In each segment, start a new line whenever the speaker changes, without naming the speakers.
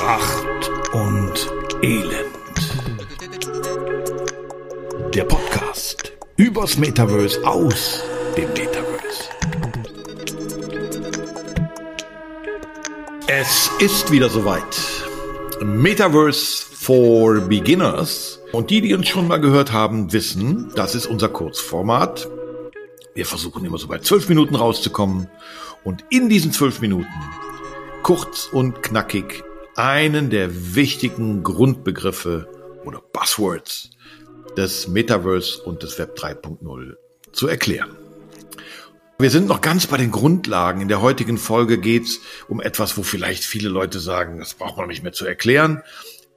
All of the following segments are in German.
Pracht und Elend. Der Podcast übers Metaverse aus dem Metaverse. Es ist wieder soweit. Metaverse for Beginners. Und die, die uns schon mal gehört haben, wissen, das ist unser Kurzformat. Wir versuchen immer so bei zwölf Minuten rauszukommen. Und in diesen zwölf Minuten, kurz und knackig, einen der wichtigen Grundbegriffe oder Buzzwords des Metaverse und des Web 3.0 zu erklären. Wir sind noch ganz bei den Grundlagen. In der heutigen Folge geht's um etwas, wo vielleicht viele Leute sagen, das braucht man nicht mehr zu erklären.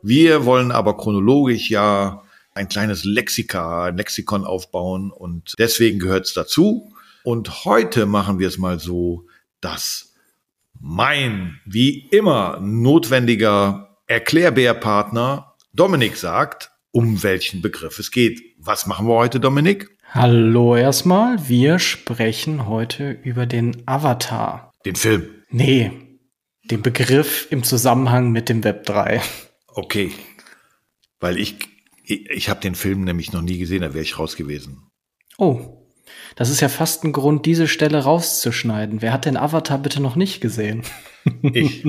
Wir wollen aber chronologisch ja ein kleines Lexika, ein Lexikon aufbauen und deswegen gehört's dazu. Und heute machen wir es mal so, dass mein, wie immer, notwendiger Erklärbärpartner Dominik sagt, um welchen Begriff es geht. Was machen wir heute, Dominik?
Hallo erstmal. Wir sprechen heute über den Avatar.
Den Film.
Nee, den Begriff im Zusammenhang mit dem Web 3.
Okay. Weil ich, ich, ich habe den Film nämlich noch nie gesehen, da wäre ich raus gewesen.
Oh, das ist ja fast ein Grund, diese Stelle rauszuschneiden. Wer hat den Avatar bitte noch nicht gesehen?
Ich.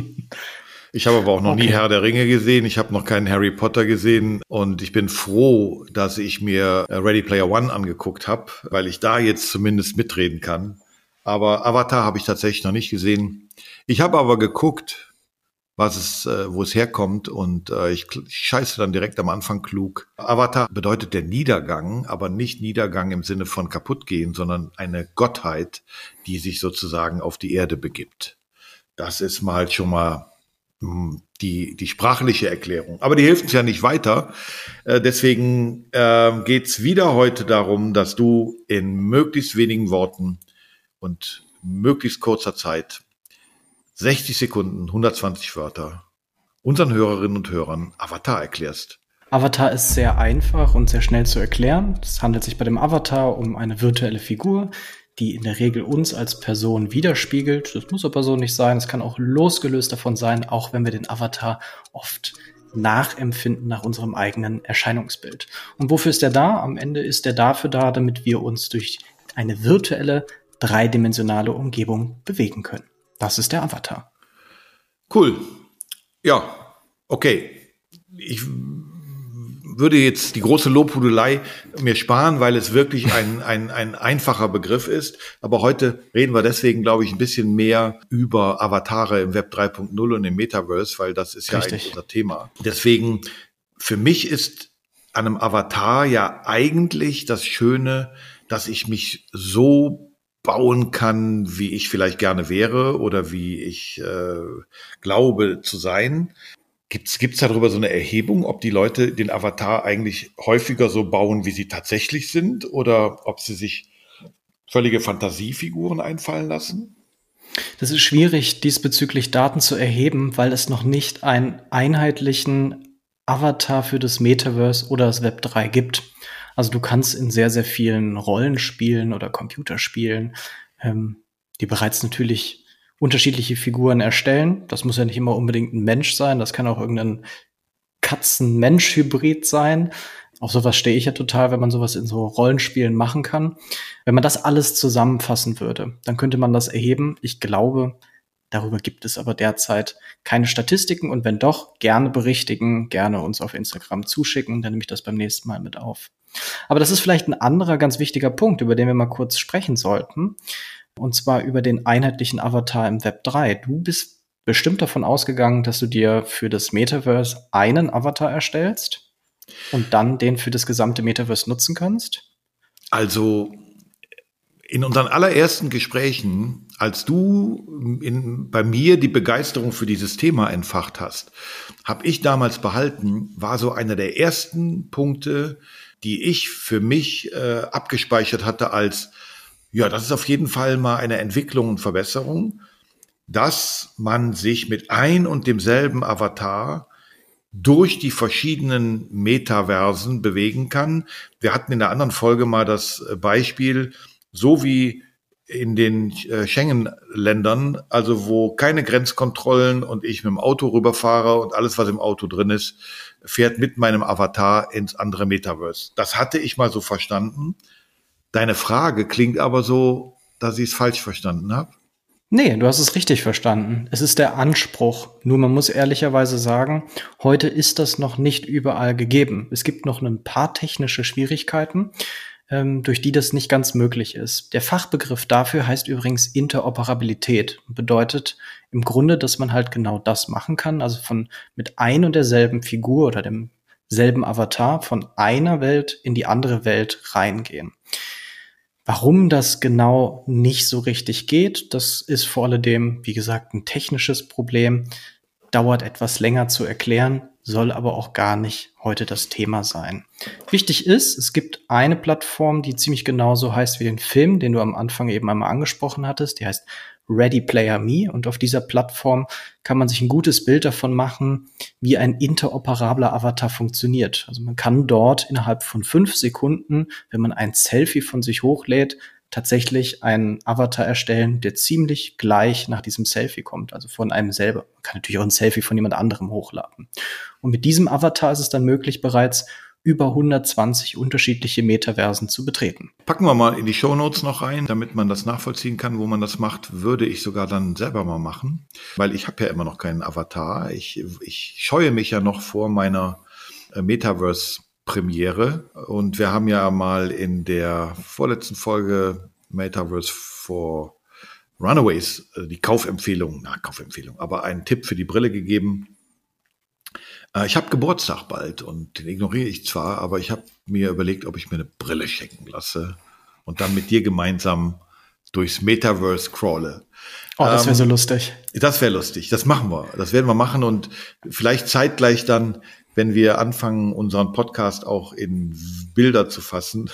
Ich habe aber auch noch okay. nie Herr der Ringe gesehen. Ich habe noch keinen Harry Potter gesehen. Und ich bin froh, dass ich mir Ready Player One angeguckt habe, weil ich da jetzt zumindest mitreden kann. Aber Avatar habe ich tatsächlich noch nicht gesehen. Ich habe aber geguckt, was es, äh, wo es herkommt und äh, ich, ich scheiße dann direkt am Anfang klug. Avatar bedeutet der Niedergang, aber nicht Niedergang im Sinne von kaputtgehen, sondern eine Gottheit, die sich sozusagen auf die Erde begibt. Das ist mal schon mal mh, hm, die, die sprachliche Erklärung. Aber die hilft uns ja nicht weiter. Äh, deswegen äh, geht wieder heute darum, dass du in möglichst wenigen Worten und möglichst kurzer Zeit 60 Sekunden, 120 Wörter unseren Hörerinnen und Hörern Avatar erklärst.
Avatar ist sehr einfach und sehr schnell zu erklären. Es handelt sich bei dem Avatar um eine virtuelle Figur, die in der Regel uns als Person widerspiegelt. Das muss aber so nicht sein. Es kann auch losgelöst davon sein, auch wenn wir den Avatar oft nachempfinden nach unserem eigenen Erscheinungsbild. Und wofür ist der da? Am Ende ist der dafür da, damit wir uns durch eine virtuelle, dreidimensionale Umgebung bewegen können. Das ist der Avatar.
Cool. Ja, okay. Ich würde jetzt die große Lobhudelei mir sparen, weil es wirklich ein, ein, ein einfacher Begriff ist. Aber heute reden wir deswegen, glaube ich, ein bisschen mehr über Avatare im Web 3.0 und im Metaverse, weil das ist ja Richtig. eigentlich unser Thema. Deswegen, für mich ist an einem Avatar ja eigentlich das Schöne, dass ich mich so bauen kann, wie ich vielleicht gerne wäre oder wie ich äh, glaube zu sein. Gibt's gibt's darüber so eine Erhebung, ob die Leute den Avatar eigentlich häufiger so bauen, wie sie tatsächlich sind, oder ob sie sich völlige Fantasiefiguren einfallen lassen?
Das ist schwierig, diesbezüglich Daten zu erheben, weil es noch nicht einen einheitlichen Avatar für das Metaverse oder das Web 3 gibt. Also du kannst in sehr, sehr vielen Rollenspielen oder Computerspielen, ähm, die bereits natürlich unterschiedliche Figuren erstellen. Das muss ja nicht immer unbedingt ein Mensch sein, das kann auch irgendein Katzen-Mensch-Hybrid sein. Auf sowas stehe ich ja total, wenn man sowas in so Rollenspielen machen kann. Wenn man das alles zusammenfassen würde, dann könnte man das erheben. Ich glaube, darüber gibt es aber derzeit keine Statistiken und wenn doch, gerne berichtigen, gerne uns auf Instagram zuschicken, dann nehme ich das beim nächsten Mal mit auf. Aber das ist vielleicht ein anderer ganz wichtiger Punkt, über den wir mal kurz sprechen sollten. Und zwar über den einheitlichen Avatar im Web 3. Du bist bestimmt davon ausgegangen, dass du dir für das Metaverse einen Avatar erstellst und dann den für das gesamte Metaverse nutzen kannst?
Also in unseren allerersten Gesprächen, als du in, bei mir die Begeisterung für dieses Thema entfacht hast, habe ich damals behalten, war so einer der ersten Punkte, die ich für mich äh, abgespeichert hatte als, ja, das ist auf jeden Fall mal eine Entwicklung und Verbesserung, dass man sich mit ein und demselben Avatar durch die verschiedenen Metaversen bewegen kann. Wir hatten in der anderen Folge mal das Beispiel, so wie in den äh, Schengen-Ländern, also wo keine Grenzkontrollen und ich mit dem Auto rüberfahre und alles, was im Auto drin ist, fährt mit meinem Avatar ins andere Metaverse. Das hatte ich mal so verstanden. Deine Frage klingt aber so, dass ich es falsch verstanden habe.
Nee, du hast es richtig verstanden. Es ist der Anspruch. Nur man muss ehrlicherweise sagen, heute ist das noch nicht überall gegeben. Es gibt noch ein paar technische Schwierigkeiten durch die das nicht ganz möglich ist. Der Fachbegriff dafür heißt übrigens Interoperabilität und bedeutet im Grunde, dass man halt genau das machen kann, also von mit ein und derselben Figur oder demselben Avatar von einer Welt in die andere Welt reingehen. Warum das genau nicht so richtig geht, das ist vor allem, wie gesagt, ein technisches Problem, dauert etwas länger zu erklären soll aber auch gar nicht heute das Thema sein. Wichtig ist, es gibt eine Plattform, die ziemlich genauso heißt wie den Film, den du am Anfang eben einmal angesprochen hattest. Die heißt Ready Player Me und auf dieser Plattform kann man sich ein gutes Bild davon machen, wie ein interoperabler Avatar funktioniert. Also man kann dort innerhalb von fünf Sekunden, wenn man ein Selfie von sich hochlädt, tatsächlich einen Avatar erstellen, der ziemlich gleich nach diesem Selfie kommt, also von einem selber. Man kann natürlich auch ein Selfie von jemand anderem hochladen. Und mit diesem Avatar ist es dann möglich, bereits über 120 unterschiedliche Metaversen zu betreten.
Packen wir mal in die Show Notes noch rein, damit man das nachvollziehen kann, wo man das macht, würde ich sogar dann selber mal machen, weil ich habe ja immer noch keinen Avatar. Ich, ich scheue mich ja noch vor meiner äh, Metaverse Premiere. Und wir haben ja mal in der vorletzten Folge Metaverse for Runaways äh, die Kaufempfehlung, na, Kaufempfehlung, aber einen Tipp für die Brille gegeben. Äh, ich habe Geburtstag bald und den ignoriere ich zwar, aber ich habe mir überlegt, ob ich mir eine Brille schenken lasse und dann mit dir gemeinsam durchs Metaverse crawle.
Oh, das wäre ähm, so lustig.
Das wäre lustig. Das machen wir. Das werden wir machen und vielleicht zeitgleich dann wenn wir anfangen, unseren Podcast auch in Bilder zu fassen.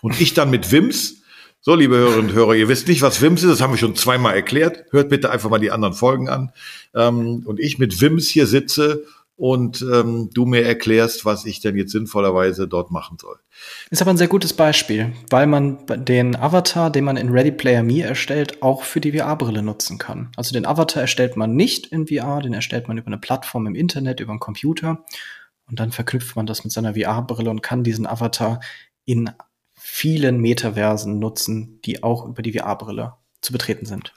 Und ich dann mit Wims. So, liebe Hörerinnen und Hörer, ihr wisst nicht, was Wims ist, das haben wir schon zweimal erklärt. Hört bitte einfach mal die anderen Folgen an. Ähm, und ich mit Wims hier sitze und ähm, du mir erklärst, was ich denn jetzt sinnvollerweise dort machen soll.
Ist aber ein sehr gutes Beispiel, weil man den Avatar, den man in Ready Player Me erstellt, auch für die VR-Brille nutzen kann. Also den Avatar erstellt man nicht in VR, den erstellt man über eine Plattform im Internet, über einen Computer und dann verknüpft man das mit seiner VR-Brille und kann diesen Avatar in vielen Metaversen nutzen, die auch über die VR-Brille zu betreten sind.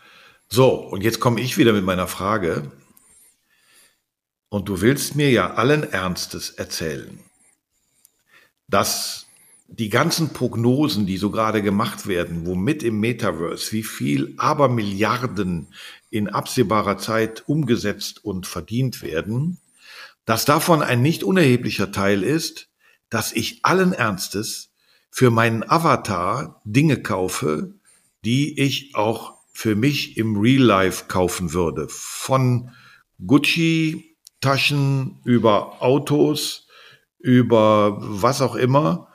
So, und jetzt komme ich wieder mit meiner Frage. Und du willst mir ja allen Ernstes erzählen, dass die ganzen Prognosen, die so gerade gemacht werden, womit im Metaverse, wie viel aber Milliarden in absehbarer Zeit umgesetzt und verdient werden, dass davon ein nicht unerheblicher Teil ist, dass ich allen Ernstes für meinen Avatar Dinge kaufe, die ich auch für mich im Real Life kaufen würde. Von Gucci Taschen, über Autos, über was auch immer.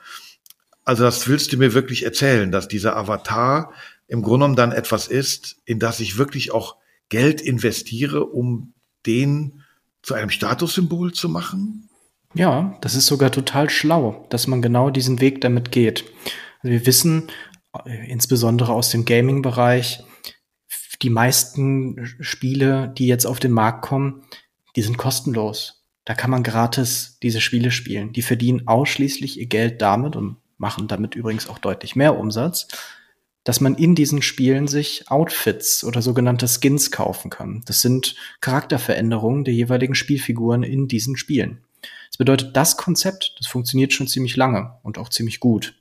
Also das willst du mir wirklich erzählen, dass dieser Avatar im Grunde genommen dann etwas ist, in das ich wirklich auch Geld investiere, um den zu einem Statussymbol zu machen?
Ja, das ist sogar total schlau, dass man genau diesen Weg damit geht. Also wir wissen, äh, insbesondere aus dem Gaming-Bereich, die meisten Spiele, die jetzt auf den Markt kommen, die sind kostenlos. Da kann man gratis diese Spiele spielen. Die verdienen ausschließlich ihr Geld damit und machen damit übrigens auch deutlich mehr Umsatz, dass man in diesen Spielen sich Outfits oder sogenannte Skins kaufen kann. Das sind Charakterveränderungen der jeweiligen Spielfiguren in diesen Spielen. Das bedeutet, das Konzept, das funktioniert schon ziemlich lange und auch ziemlich gut.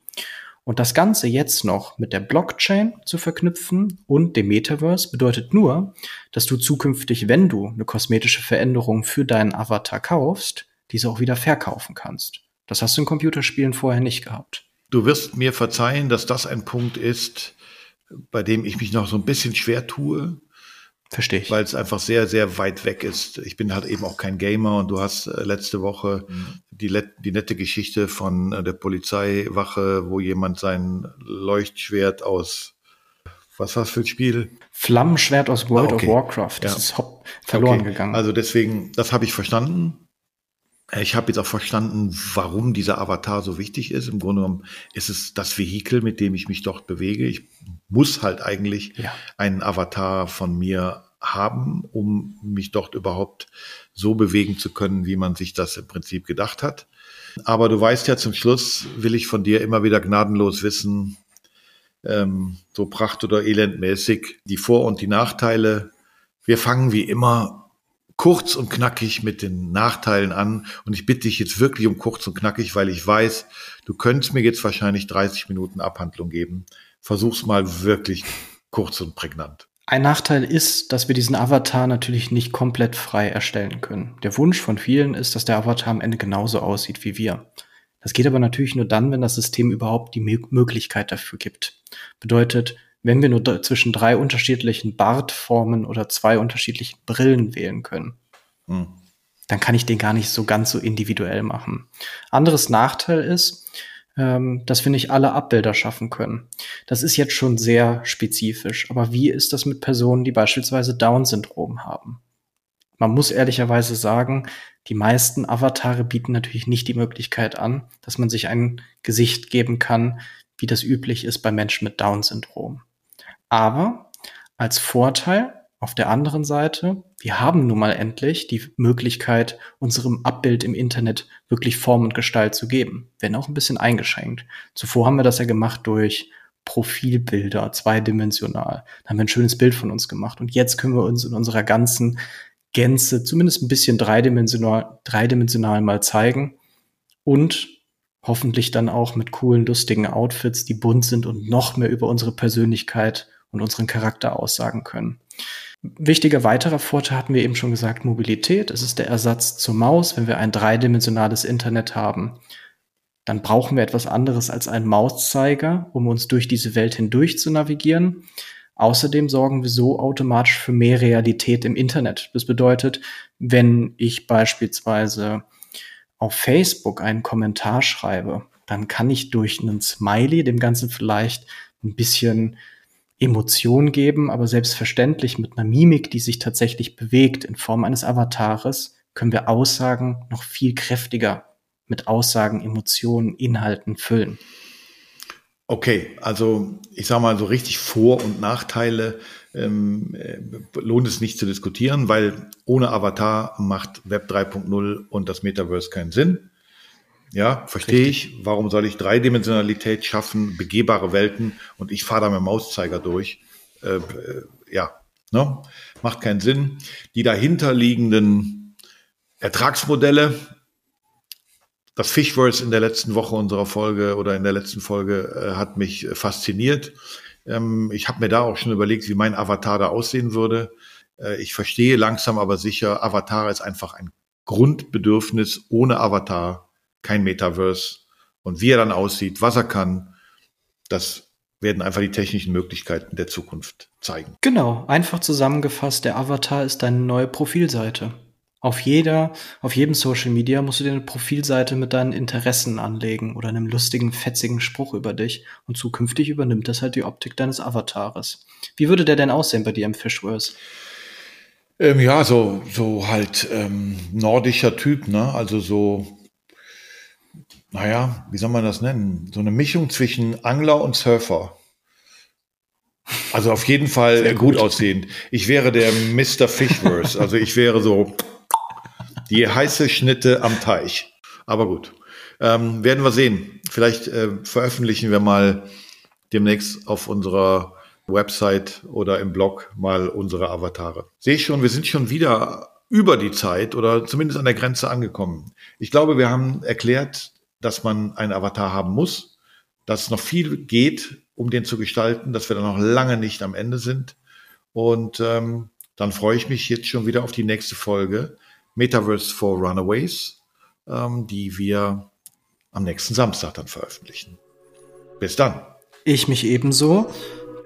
Und das Ganze jetzt noch mit der Blockchain zu verknüpfen und dem Metaverse bedeutet nur, dass du zukünftig, wenn du eine kosmetische Veränderung für deinen Avatar kaufst, diese auch wieder verkaufen kannst. Das hast du in Computerspielen vorher nicht gehabt.
Du wirst mir verzeihen, dass das ein Punkt ist, bei dem ich mich noch so ein bisschen schwer tue,
Verstehe ich.
Weil es einfach sehr, sehr weit weg ist. Ich bin halt eben auch kein Gamer und du hast äh, letzte Woche mhm. Die, die nette Geschichte von äh, der Polizeiwache, wo jemand sein Leuchtschwert aus, was war das für ein Spiel?
Flammenschwert aus World ah, okay. of Warcraft. Das ja. ist verloren okay. gegangen.
Also deswegen, das habe ich verstanden. Ich habe jetzt auch verstanden, warum dieser Avatar so wichtig ist. Im Grunde genommen ist es das Vehikel, mit dem ich mich dort bewege. Ich muss halt eigentlich ja. einen Avatar von mir haben, um mich dort überhaupt so bewegen zu können, wie man sich das im Prinzip gedacht hat. Aber du weißt ja, zum Schluss will ich von dir immer wieder gnadenlos wissen, ähm, so pracht- oder elendmäßig, die Vor- und die Nachteile. Wir fangen wie immer kurz und knackig mit den Nachteilen an. Und ich bitte dich jetzt wirklich um kurz und knackig, weil ich weiß, du könntest mir jetzt wahrscheinlich 30 Minuten Abhandlung geben. Versuch's mal wirklich kurz und prägnant.
Ein Nachteil ist, dass wir diesen Avatar natürlich nicht komplett frei erstellen können. Der Wunsch von vielen ist, dass der Avatar am Ende genauso aussieht wie wir. Das geht aber natürlich nur dann, wenn das System überhaupt die Möglichkeit dafür gibt. Bedeutet, wenn wir nur zwischen drei unterschiedlichen Bartformen oder zwei unterschiedlichen Brillen wählen können, hm. dann kann ich den gar nicht so ganz so individuell machen. Anderes Nachteil ist, ähm, dass wir nicht alle Abbilder schaffen können. Das ist jetzt schon sehr spezifisch. Aber wie ist das mit Personen, die beispielsweise Down-Syndrom haben? Man muss ehrlicherweise sagen, die meisten Avatare bieten natürlich nicht die Möglichkeit an, dass man sich ein Gesicht geben kann, wie das üblich ist bei Menschen mit Down-Syndrom. Aber als Vorteil auf der anderen Seite, wir haben nun mal endlich die Möglichkeit, unserem Abbild im Internet wirklich Form und Gestalt zu geben, wenn auch ein bisschen eingeschränkt. Zuvor haben wir das ja gemacht durch Profilbilder, zweidimensional. Da haben wir ein schönes Bild von uns gemacht. Und jetzt können wir uns in unserer ganzen Gänze zumindest ein bisschen dreidimensional, dreidimensional mal zeigen und hoffentlich dann auch mit coolen, lustigen Outfits, die bunt sind und noch mehr über unsere Persönlichkeit und unseren Charakter aussagen können. Wichtiger weiterer Vorteil hatten wir eben schon gesagt, Mobilität. Es ist der Ersatz zur Maus. Wenn wir ein dreidimensionales Internet haben, dann brauchen wir etwas anderes als einen Mauszeiger, um uns durch diese Welt hindurch zu navigieren. Außerdem sorgen wir so automatisch für mehr Realität im Internet. Das bedeutet, wenn ich beispielsweise auf Facebook einen Kommentar schreibe, dann kann ich durch einen Smiley dem Ganzen vielleicht ein bisschen Emotion geben, aber selbstverständlich mit einer Mimik, die sich tatsächlich bewegt in Form eines Avatares, können wir Aussagen noch viel kräftiger mit Aussagen, Emotionen, Inhalten füllen.
Okay, also ich sage mal so richtig Vor- und Nachteile ähm, äh, lohnt es nicht zu diskutieren, weil ohne Avatar macht Web 3.0 und das Metaverse keinen Sinn. Ja, verstehe ich. Warum soll ich Dreidimensionalität schaffen, begehbare Welten und ich fahre da mit dem Mauszeiger durch? Äh, äh, ja, ne? macht keinen Sinn. Die dahinterliegenden Ertragsmodelle, das Fishverse in der letzten Woche unserer Folge oder in der letzten Folge äh, hat mich fasziniert. Ähm, ich habe mir da auch schon überlegt, wie mein Avatar da aussehen würde. Äh, ich verstehe langsam aber sicher, Avatar ist einfach ein Grundbedürfnis. Ohne Avatar kein Metaverse. Und wie er dann aussieht, was er kann, das werden einfach die technischen Möglichkeiten der Zukunft zeigen.
Genau, einfach zusammengefasst, der Avatar ist deine neue Profilseite. Auf jeder, auf jedem Social Media musst du dir eine Profilseite mit deinen Interessen anlegen oder einem lustigen, fetzigen Spruch über dich und zukünftig übernimmt das halt die Optik deines Avatares. Wie würde der denn aussehen bei dir im Fishverse?
Ähm, ja, so, so halt ähm, nordischer Typ, ne? Also so naja, wie soll man das nennen? So eine Mischung zwischen Angler und Surfer. Also auf jeden Fall gut. gut aussehend. Ich wäre der Mr. Fishverse. Also ich wäre so die heiße Schnitte am Teich. Aber gut. Ähm, werden wir sehen. Vielleicht äh, veröffentlichen wir mal demnächst auf unserer Website oder im Blog mal unsere Avatare. Sehe ich schon, wir sind schon wieder über die Zeit oder zumindest an der Grenze angekommen. Ich glaube, wir haben erklärt, dass man einen Avatar haben muss, dass noch viel geht, um den zu gestalten, dass wir da noch lange nicht am Ende sind. Und ähm, dann freue ich mich jetzt schon wieder auf die nächste Folge Metaverse for Runaways, ähm, die wir am nächsten Samstag dann veröffentlichen. Bis dann.
Ich mich ebenso.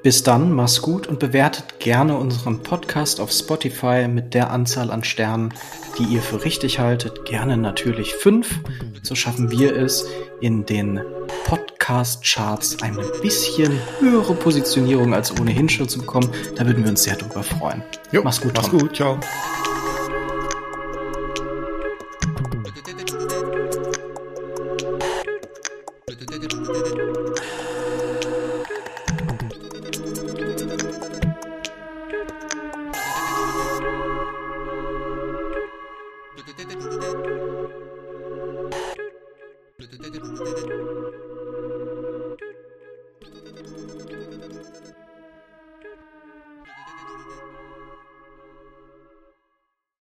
Bis dann, mach's gut und bewertet gerne unseren Podcast auf Spotify mit der Anzahl an Sternen, die ihr für richtig haltet. Gerne natürlich fünf. So schaffen wir es, in den Podcast-Charts eine bisschen höhere Positionierung als ohnehin schon zu bekommen. Da würden wir uns sehr drüber freuen.
Jo, mach's gut, Tom. Mach's gut, ciao.